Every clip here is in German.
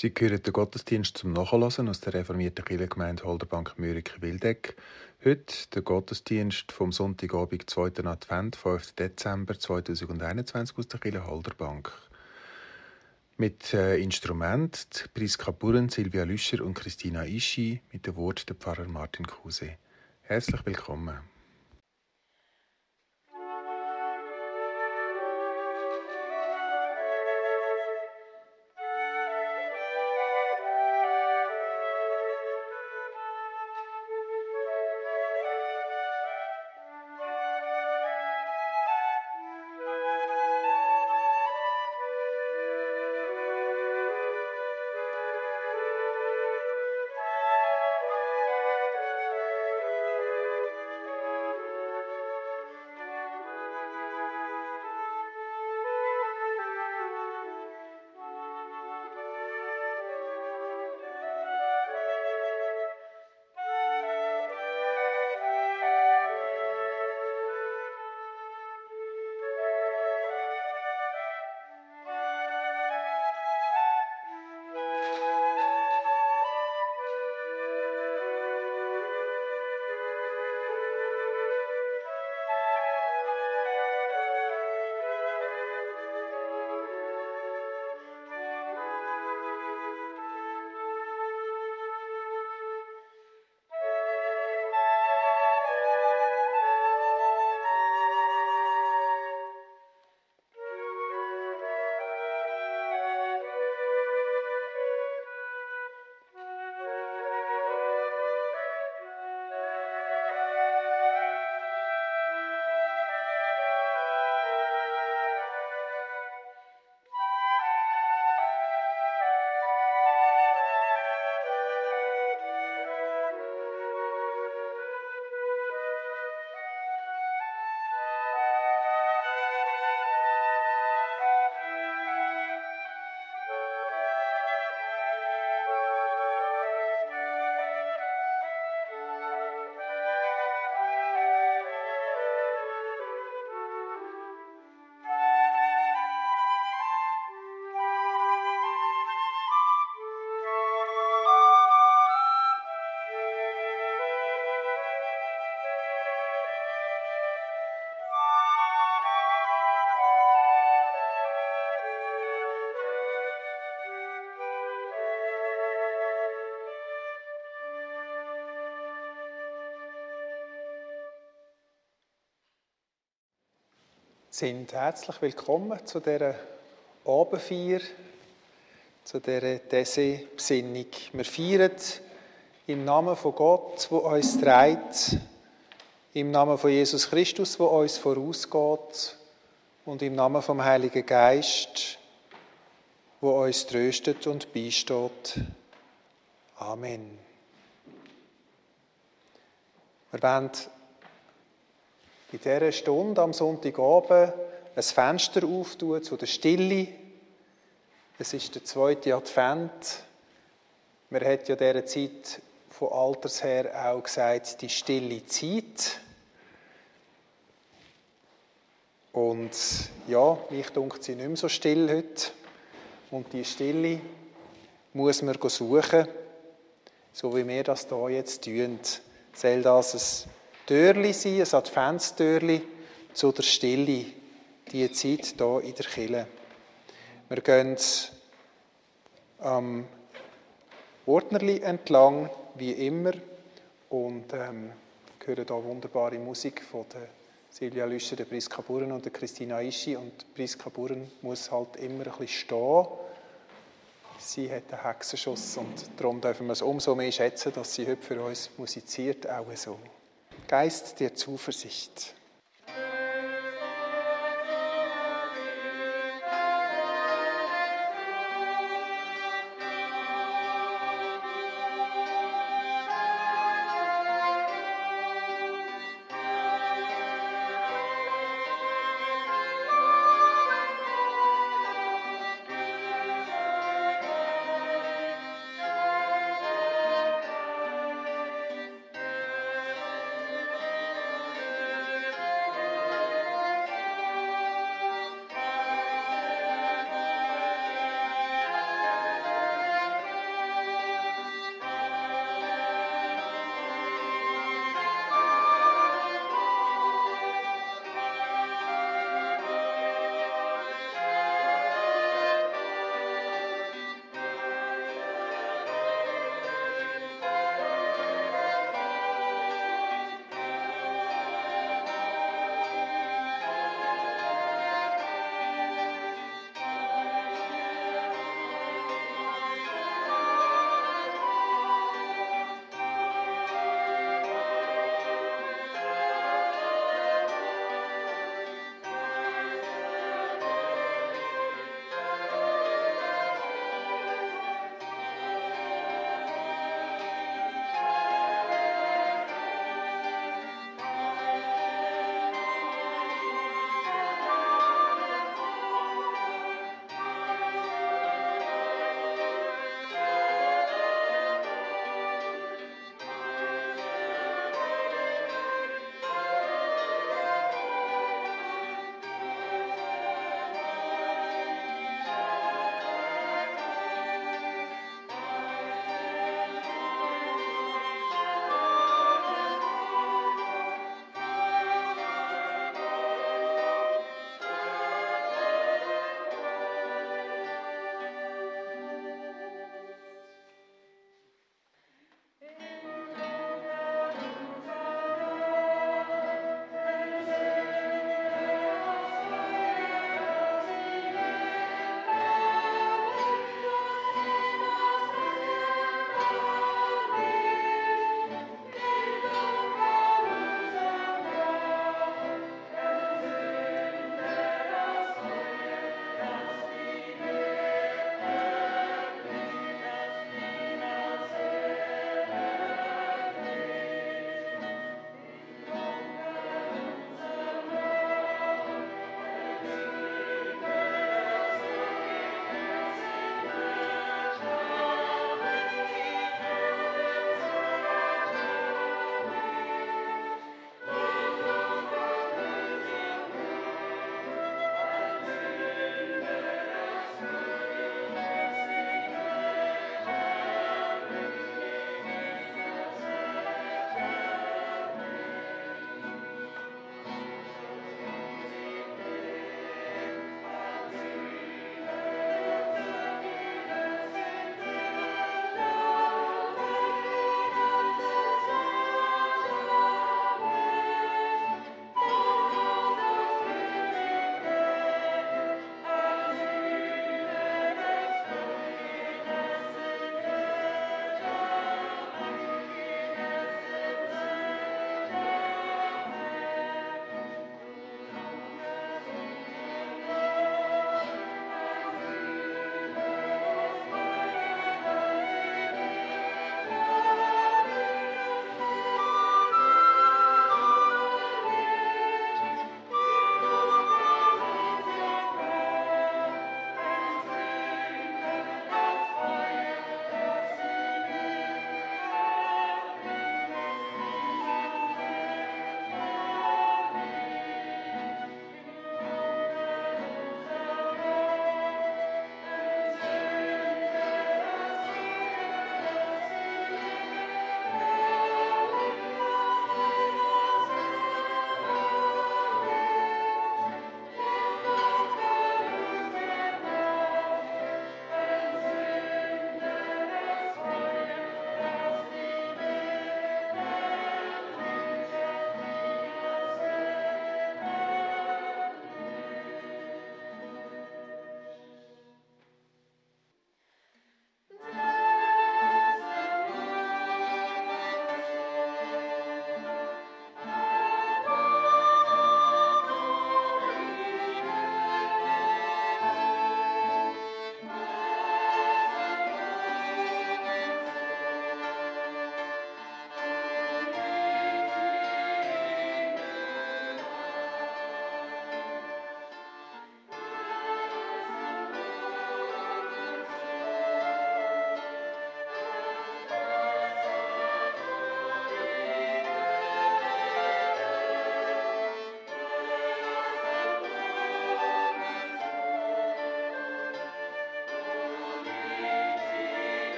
Sie hören den Gottesdienst zum Nachhören aus der reformierten Kirchengemeinde Holderbank Mürike Wildeck. Heute der Gottesdienst vom Sonntagabend, 2. Advent, 5. Dezember 2021 aus der Kirche Holderbank. Mit äh, Instrument Priska Burren, Silvia Lüscher und Christina Ischi, mit dem Wort der Pfarrer Martin Kruse. Herzlich willkommen. Sind herzlich willkommen zu dieser Abendfeier, zu dieser Dessé-Besinnung. Wir feiern im Namen von Gott, der uns trägt, im Namen von Jesus Christus, der uns vorausgeht und im Namen vom Heiligen Geist, wo uns tröstet und beisteht. Amen. Wir wollen in dieser Stunde am Sonntagabend ein Fenster auftun zu der Stille. Es ist der zweite Advent. Man hat ja dieser Zeit von Alters her auch gesagt, die stille Zeit. Und ja, mich dunkt sie nicht mehr so still heute. Und die Stille muss man suchen, so wie wir das hier jetzt tun. Soll das ein Türli sein, ein Adventstürli zu der Stille, die Zeit hier in der Kille. Wir gehen am Ordnerli entlang, wie immer, und ähm, hören hier wunderbare Musik von der Silvia Lüscher, der Priska Burren und der Christina Ischi. Und Priska Burren muss halt immer ein bisschen stehen. Sie hat einen Hexenschuss und darum dürfen wir es umso mehr schätzen, dass sie heute für uns musiziert, auch so. Geist der Zuversicht.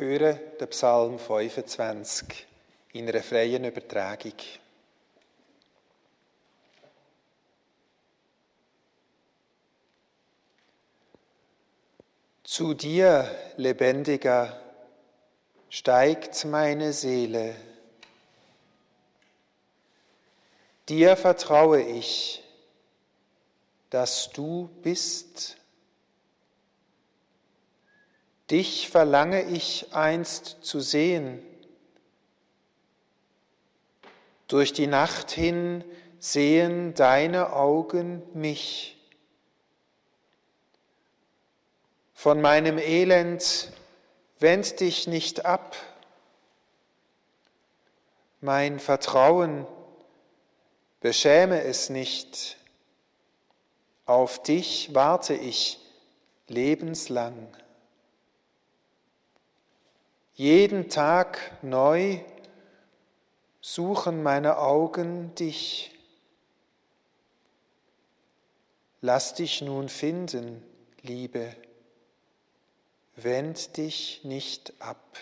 Hören den Psalm 25 in einer freien Übertragung. Zu dir, lebendiger, steigt meine Seele. Dir vertraue ich, dass du bist Dich verlange ich einst zu sehen. Durch die Nacht hin sehen deine Augen mich. Von meinem Elend wend dich nicht ab. Mein Vertrauen beschäme es nicht. Auf dich warte ich lebenslang. Jeden Tag neu suchen meine Augen dich. Lass dich nun finden, Liebe, wend dich nicht ab.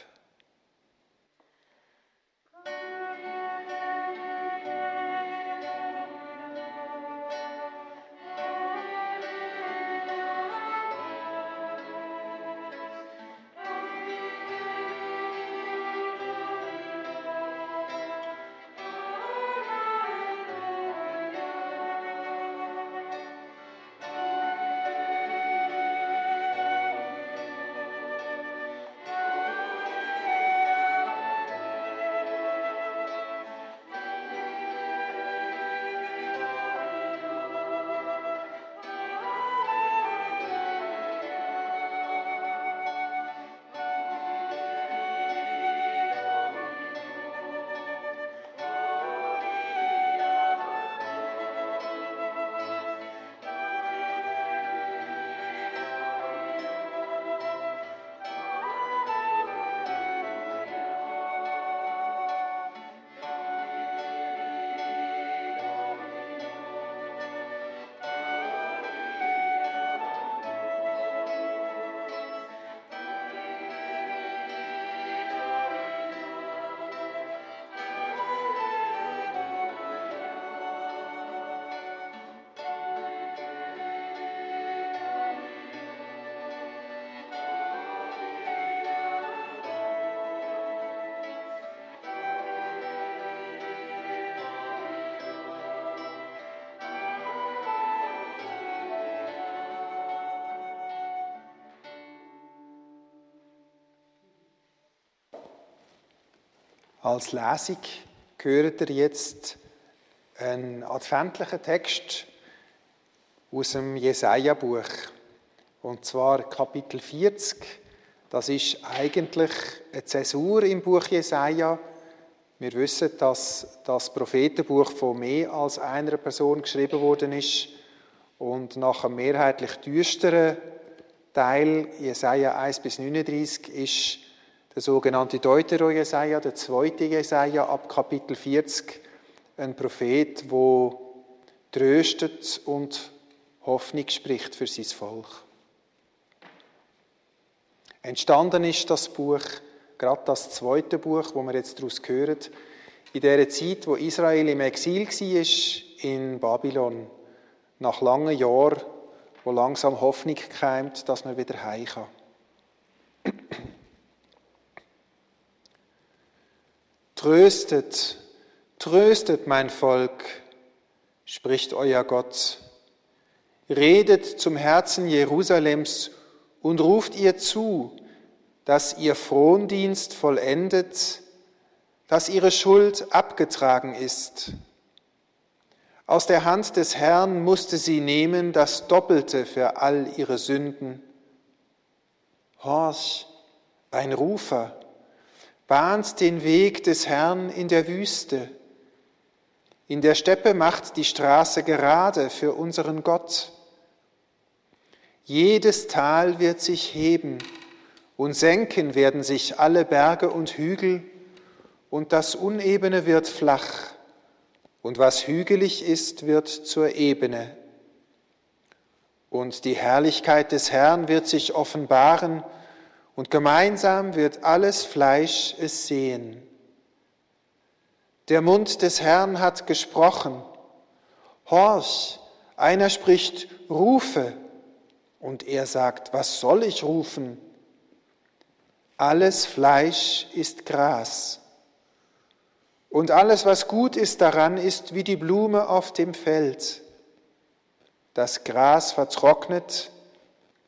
Als Lesung gehört ihr jetzt einen adventlichen Text aus dem Jesaja-Buch. Und zwar Kapitel 40. Das ist eigentlich eine Zäsur im Buch Jesaja. Wir wissen, dass das Prophetenbuch von mehr als einer Person geschrieben worden ist. Und nach einem mehrheitlich düsteren Teil, Jesaja 1 bis 39, ist der sogenannte Deutero-Jesaja, der zweite Jesaja ab Kapitel 40, ein Prophet, wo tröstet und Hoffnung spricht für sein Volk. Entstanden ist das Buch, gerade das zweite Buch, wo wir jetzt daraus hören, in der Zeit, wo Israel im Exil war, in Babylon, nach langen Jahren, wo langsam Hoffnung keimt, dass man wieder heim kann. Tröstet, tröstet mein Volk, spricht euer Gott. Redet zum Herzen Jerusalems und ruft ihr zu, dass ihr Frondienst vollendet, dass ihre Schuld abgetragen ist. Aus der Hand des Herrn musste sie nehmen das Doppelte für all ihre Sünden. Horch, ein Rufer, bahnt den Weg des Herrn in der Wüste. In der Steppe macht die Straße gerade für unseren Gott. Jedes Tal wird sich heben und senken werden sich alle Berge und Hügel und das Unebene wird flach und was hügelig ist, wird zur Ebene. Und die Herrlichkeit des Herrn wird sich offenbaren und gemeinsam wird alles Fleisch es sehen. Der Mund des Herrn hat gesprochen. Horch, einer spricht, rufe, und er sagt, was soll ich rufen? Alles Fleisch ist Gras, und alles, was gut ist daran, ist wie die Blume auf dem Feld. Das Gras vertrocknet,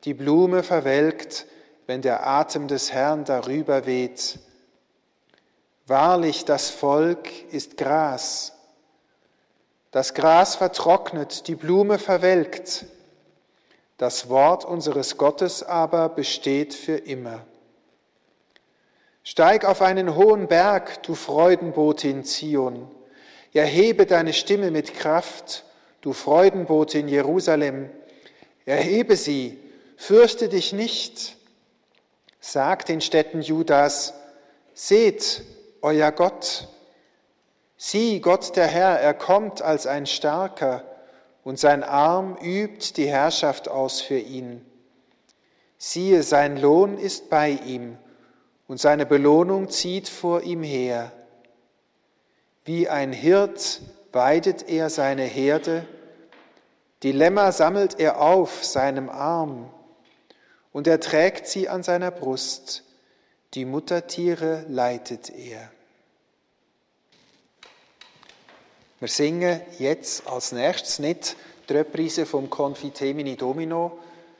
die Blume verwelkt, wenn der Atem des Herrn darüber weht. Wahrlich, das Volk ist Gras. Das Gras vertrocknet, die Blume verwelkt. Das Wort unseres Gottes aber besteht für immer. Steig auf einen hohen Berg, du Freudenbotin Zion. Erhebe deine Stimme mit Kraft, du Freudenbotin Jerusalem. Erhebe sie, fürchte dich nicht. Sag den Städten Judas, seht euer Gott. Sieh, Gott der Herr, er kommt als ein Starker und sein Arm übt die Herrschaft aus für ihn. Siehe, sein Lohn ist bei ihm und seine Belohnung zieht vor ihm her. Wie ein Hirt weidet er seine Herde, die Lämmer sammelt er auf seinem Arm und er trägt sie an seiner Brust, die Muttertiere leitet er. Wir singen jetzt als nächstes nicht die Reprise vom Confitemini Domino,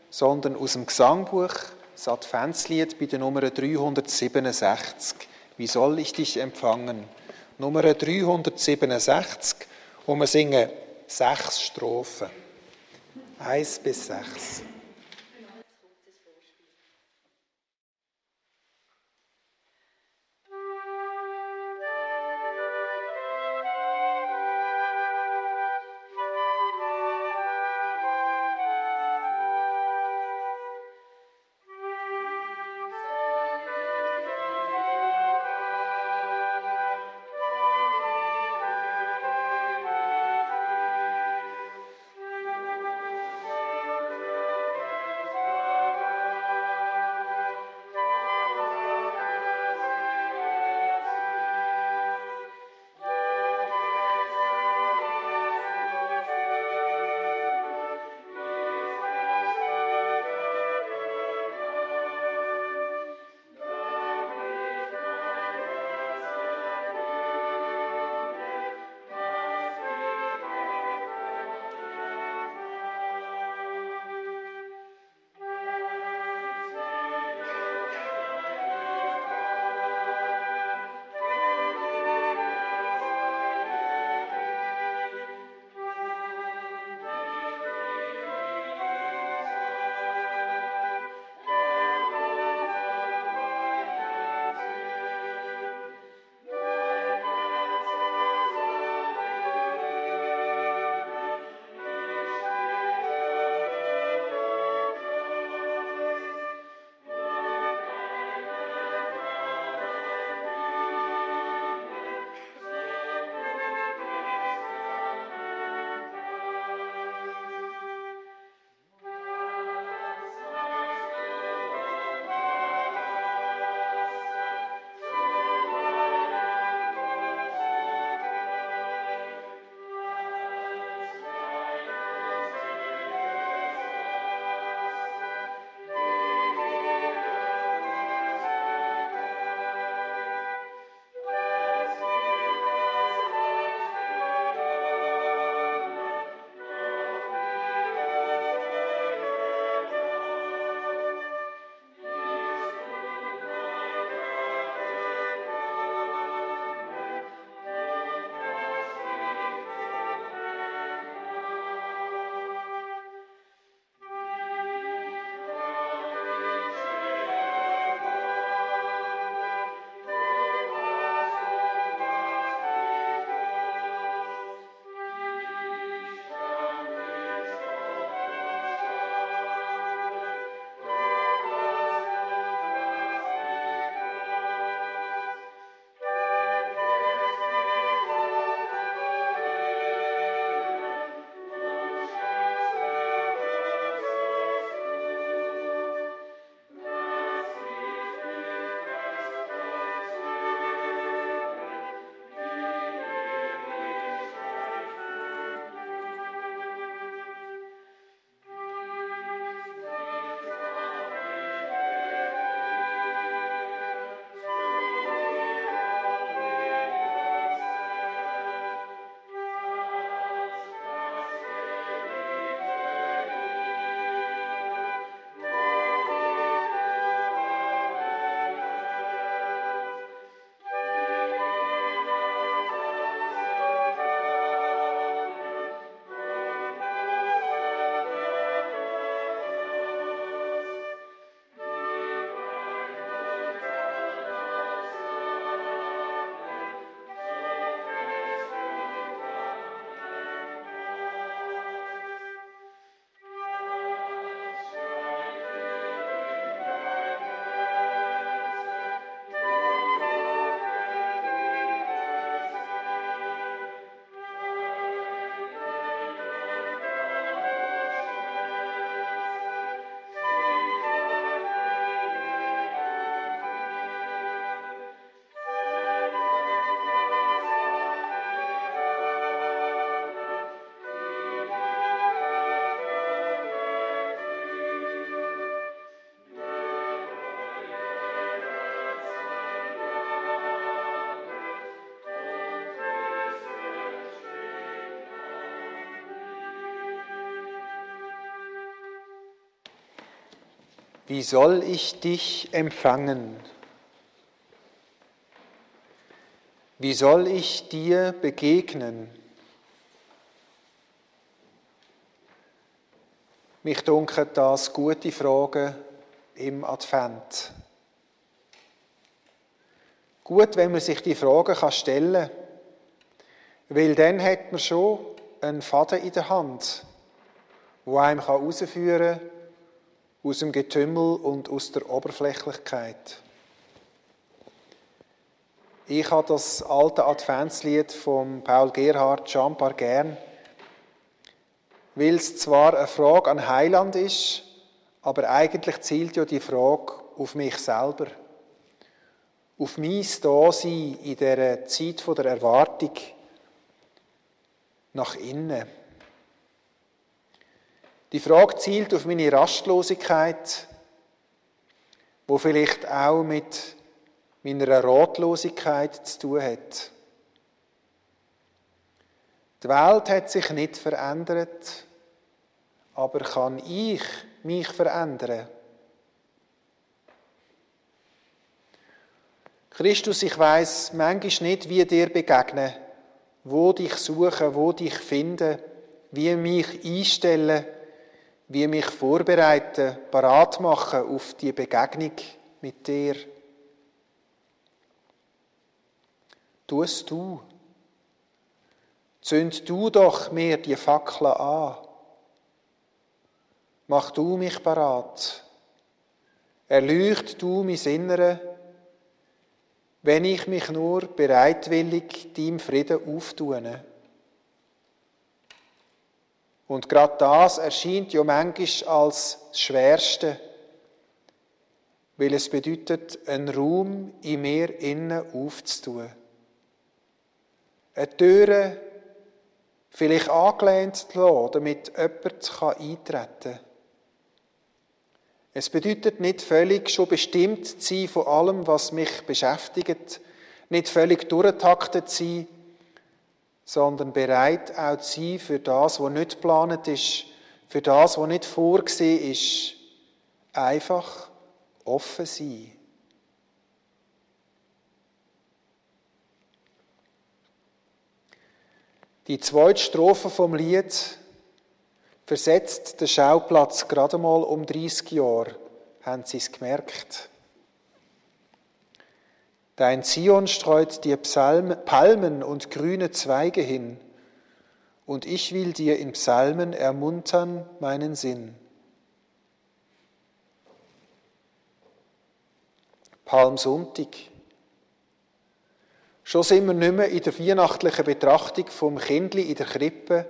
sondern aus dem Gesangbuch das Adventslied bei der Nummer 367. Wie soll ich dich empfangen? Nummer 367, wo wir singen sechs Strophen. Eins bis sechs. Wie soll ich dich empfangen? Wie soll ich dir begegnen? Mich dunkeln das gute Fragen im Advent. Gut, wenn man sich die Fragen stellen kann, weil dann hat man schon einen Faden in der Hand, wo einem herausführen kann aus dem Getümmel und aus der Oberflächlichkeit. Ich habe das alte Adventslied von Paul Gerhard Champar gern, weil es zwar eine Frage an Heiland ist, aber eigentlich zielt ja die Frage auf mich selber, auf mein Dasein in dieser Zeit der Erwartung nach innen. Die Frage zielt auf meine Rastlosigkeit, wo vielleicht auch mit meiner Ratlosigkeit zu tun hat. Die Welt hat sich nicht verändert, aber kann ich mich verändern? Christus, ich weiß manchmal nicht, wie dir begegnen, wo dich suchen, wo dich finden, wie mich einstellen wie mich vorbereiten, parat machen auf die Begegnung mit dir. Tu es du. Zünd du doch mir die Fackeln an. Mach du mich parat. Erleucht du mein Innere, wenn ich mich nur bereitwillig deinem Frieden auftue. Und gerade das erscheint ja manchmal als das Schwerste, weil es bedeutet, einen Raum in mir innen aufzutun. Eine Tür vielleicht angelehnt zu lassen, damit jemand eintreten kann. Es bedeutet nicht völlig schon bestimmt zu sein von allem, was mich beschäftigt, nicht völlig durchtaktet zu sein, sondern bereit auch zu sein für das, was nicht geplant ist, für das, was nicht vorgesehen ist. Einfach offen sein. Die zweite Strophe vom Lied versetzt den Schauplatz gerade mal um 30 Jahre, haben Sie es gemerkt. Dein Zion streut dir Psalmen, Palmen und grüne Zweige hin, und ich will dir in Psalmen ermuntern meinen Sinn. Palmsonntag. Schon sind wir nicht mehr in der weihnachtlichen Betrachtung vom Kindli in der Krippe,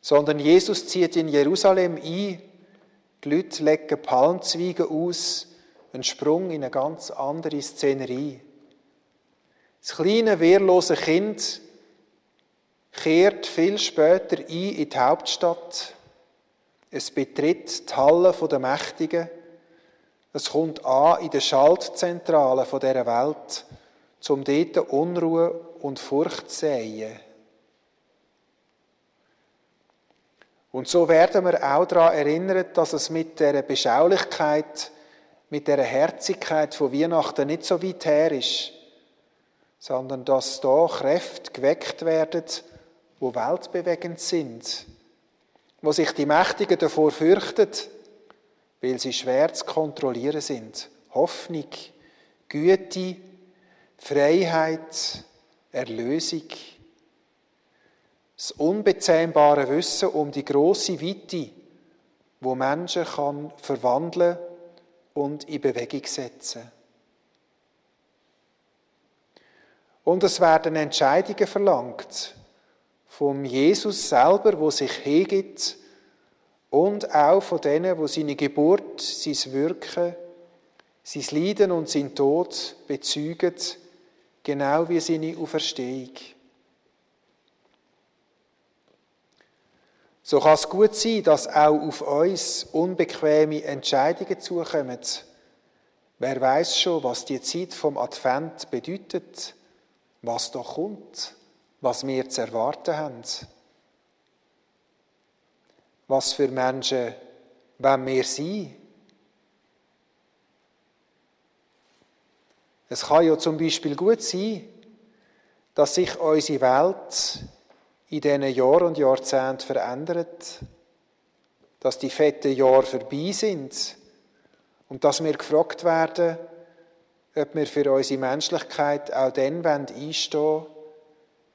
sondern Jesus zieht in Jerusalem ein, die Leute legen Palmzweige aus, ein Sprung in eine ganz andere Szenerie. Das kleine, wehrlose Kind kehrt viel später ein in die Hauptstadt. Es betritt die Halle der Mächtigen. Es kommt an in der Schaltzentrale dieser Welt, um dort Unruhe und Furcht zu säen. Und so werden wir auch daran erinnert, dass es mit der Beschaulichkeit mit der Herzigkeit von Weihnachten nicht so weit her ist, sondern dass da Kräfte geweckt werden, wo weltbewegend sind, wo sich die Mächtigen davor fürchten, weil sie schwer zu kontrollieren sind. Hoffnung, Güte, Freiheit, Erlösung. Das unbezähmbare Wissen um die große Weite, wo Menschen kann verwandeln und in Bewegung setzen. Und es werden Entscheidungen verlangt vom Jesus selber, wo sich hingibt, und auch von denen, wo seine Geburt, sein Wirken, sein Leiden und sein Tod bezeugen, genau wie seine Auferstehung. So kann es gut sein, dass auch auf uns unbequeme Entscheidungen zukommen. Wer weiß schon, was die Zeit vom Advent bedeutet, was da kommt, was wir zu erwarten haben. Was für Menschen wollen wir sein? Es kann ja zum Beispiel gut sein, dass sich unsere Welt in diesen Jahren und Jahrzehnten verändert, dass die fetten Jahre vorbei sind und dass wir gefragt werden, ob wir für unsere Menschlichkeit auch dann einstehen wollen,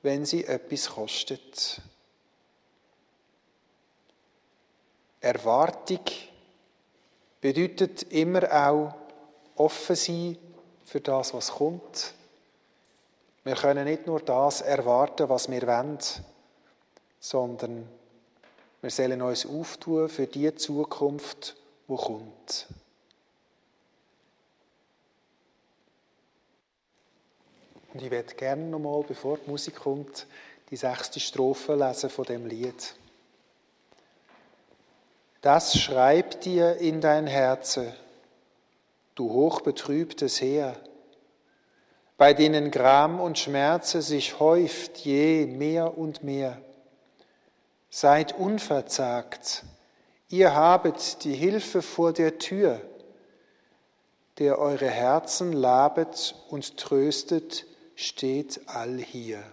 wenn sie etwas kostet. Erwartung bedeutet immer auch offen sein für das, was kommt. Wir können nicht nur das erwarten, was wir wollen, sondern wir sollen uns auftun für die Zukunft, die kommt. Und ich werde gerne nochmal, bevor die Musik kommt, die sechste Strophe lesen von dem Lied. Das schreib dir in dein Herze, du hochbetrübtes Heer, bei denen Gram und Schmerze sich häuft je mehr und mehr. Seid unverzagt, ihr habet die Hilfe vor der Tür, der eure Herzen labet und tröstet steht all hier.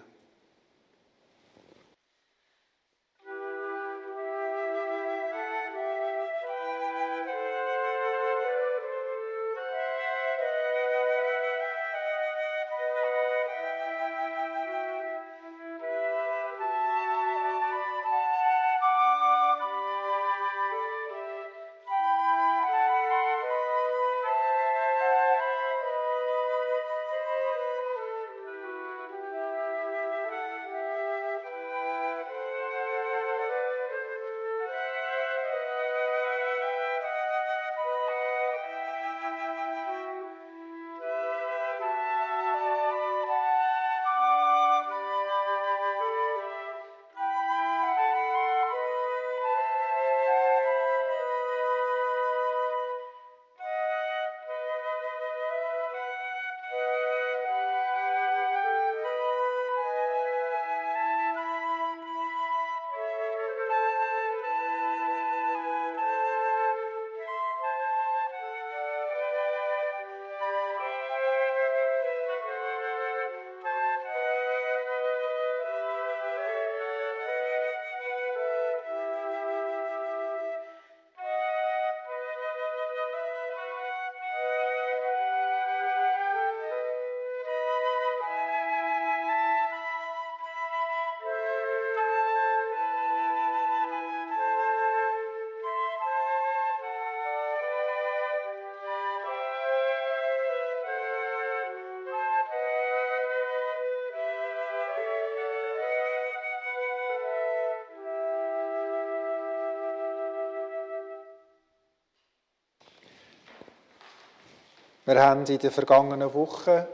Wir haben in den vergangenen Wochen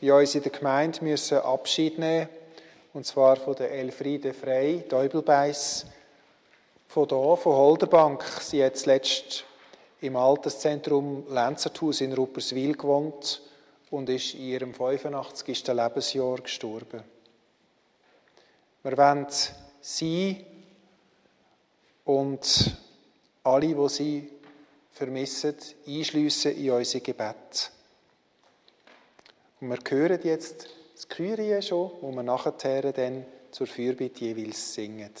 bei uns in der Gemeinde müssen Abschied nehmen und zwar von der Elfriede Frey, Däubelbeiss, von hier, von Holderbank. Sie hat zuletzt im Alterszentrum Lenzerthaus in Rupperswil gewohnt und ist in ihrem 85. Lebensjahr gestorben. Wir wollen sie und alle, die sie vermissen, einschliessen in unser Gebet. Und wir hören jetzt das Kyrie schon, wo wir nachher dann zur Fürbitte jeweils singen.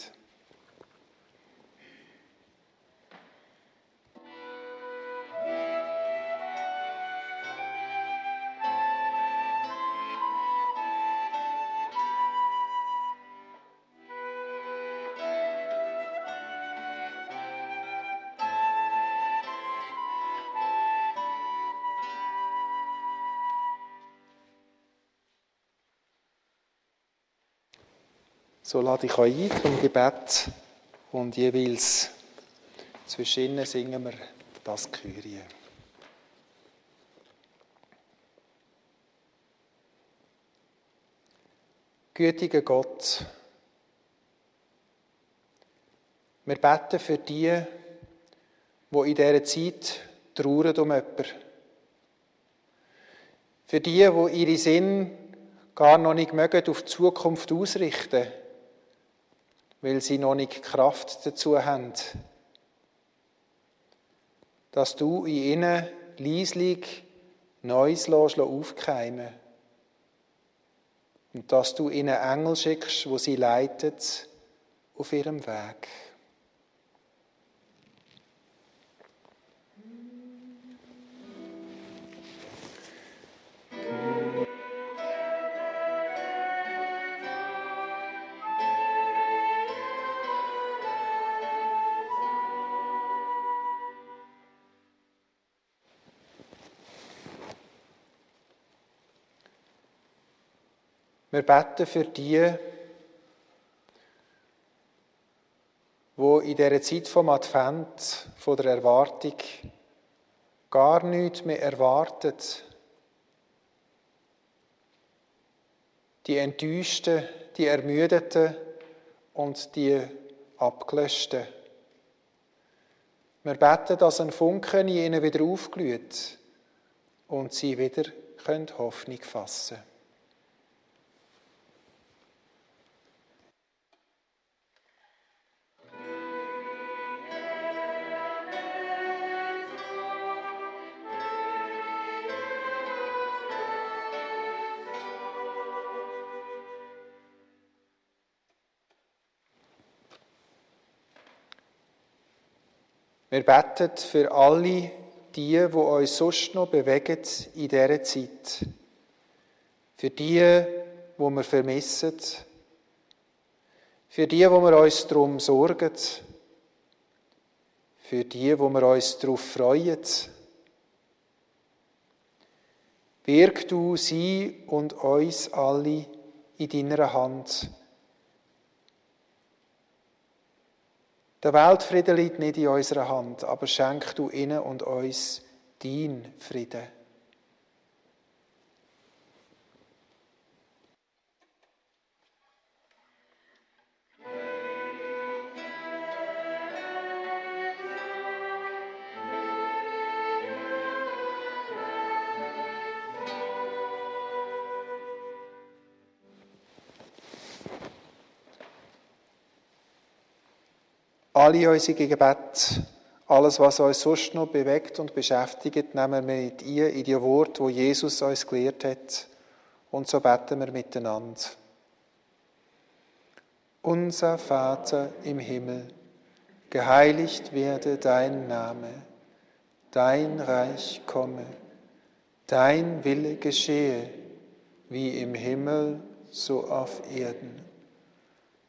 So lade ich euch ein zum Gebet und jeweils zwischen ihnen singen wir das Kyrie. Gütiger Gott, wir beten für die, die in dieser Zeit trauern um jemanden. Für die, die ihre Sinn gar noch nicht mögen, auf die Zukunft ausrichten mögen weil sie noch nicht Kraft dazu haben. Dass du in ihnen leislich Neues aufkeimen und dass du ihnen Engel schickst, wo sie leitet auf ihrem Weg. Wir beten für die, wo in dieser Zeit vom Advent, von der Erwartung, gar nichts mehr erwartet. Die Enttäuschten, die Ermüdeten und die Abgelöschten. Wir beten, dass ein Funken in ihnen wieder aufglüht und sie wieder Hoffnung fassen können. Wir beten für alle die, die uns sonst noch bewegen in dieser Zeit. Für die, wo wir vermissen. Für die, wo wir uns darum sorgen. Für die, wo wir uns darauf freuen. Birg du sie und uns alle in deiner Hand Der Weltfrieden liegt nicht in unserer Hand, aber schenk du ihnen und uns dein Frieden. Alle unsere Gebete, alles, was uns sonst noch bewegt und beschäftigt, nehmen wir mit ihr in die Wort, wo Jesus uns gelehrt hat. Und so beten wir miteinander. Unser Vater im Himmel, geheiligt werde dein Name, dein Reich komme, dein Wille geschehe, wie im Himmel, so auf Erden.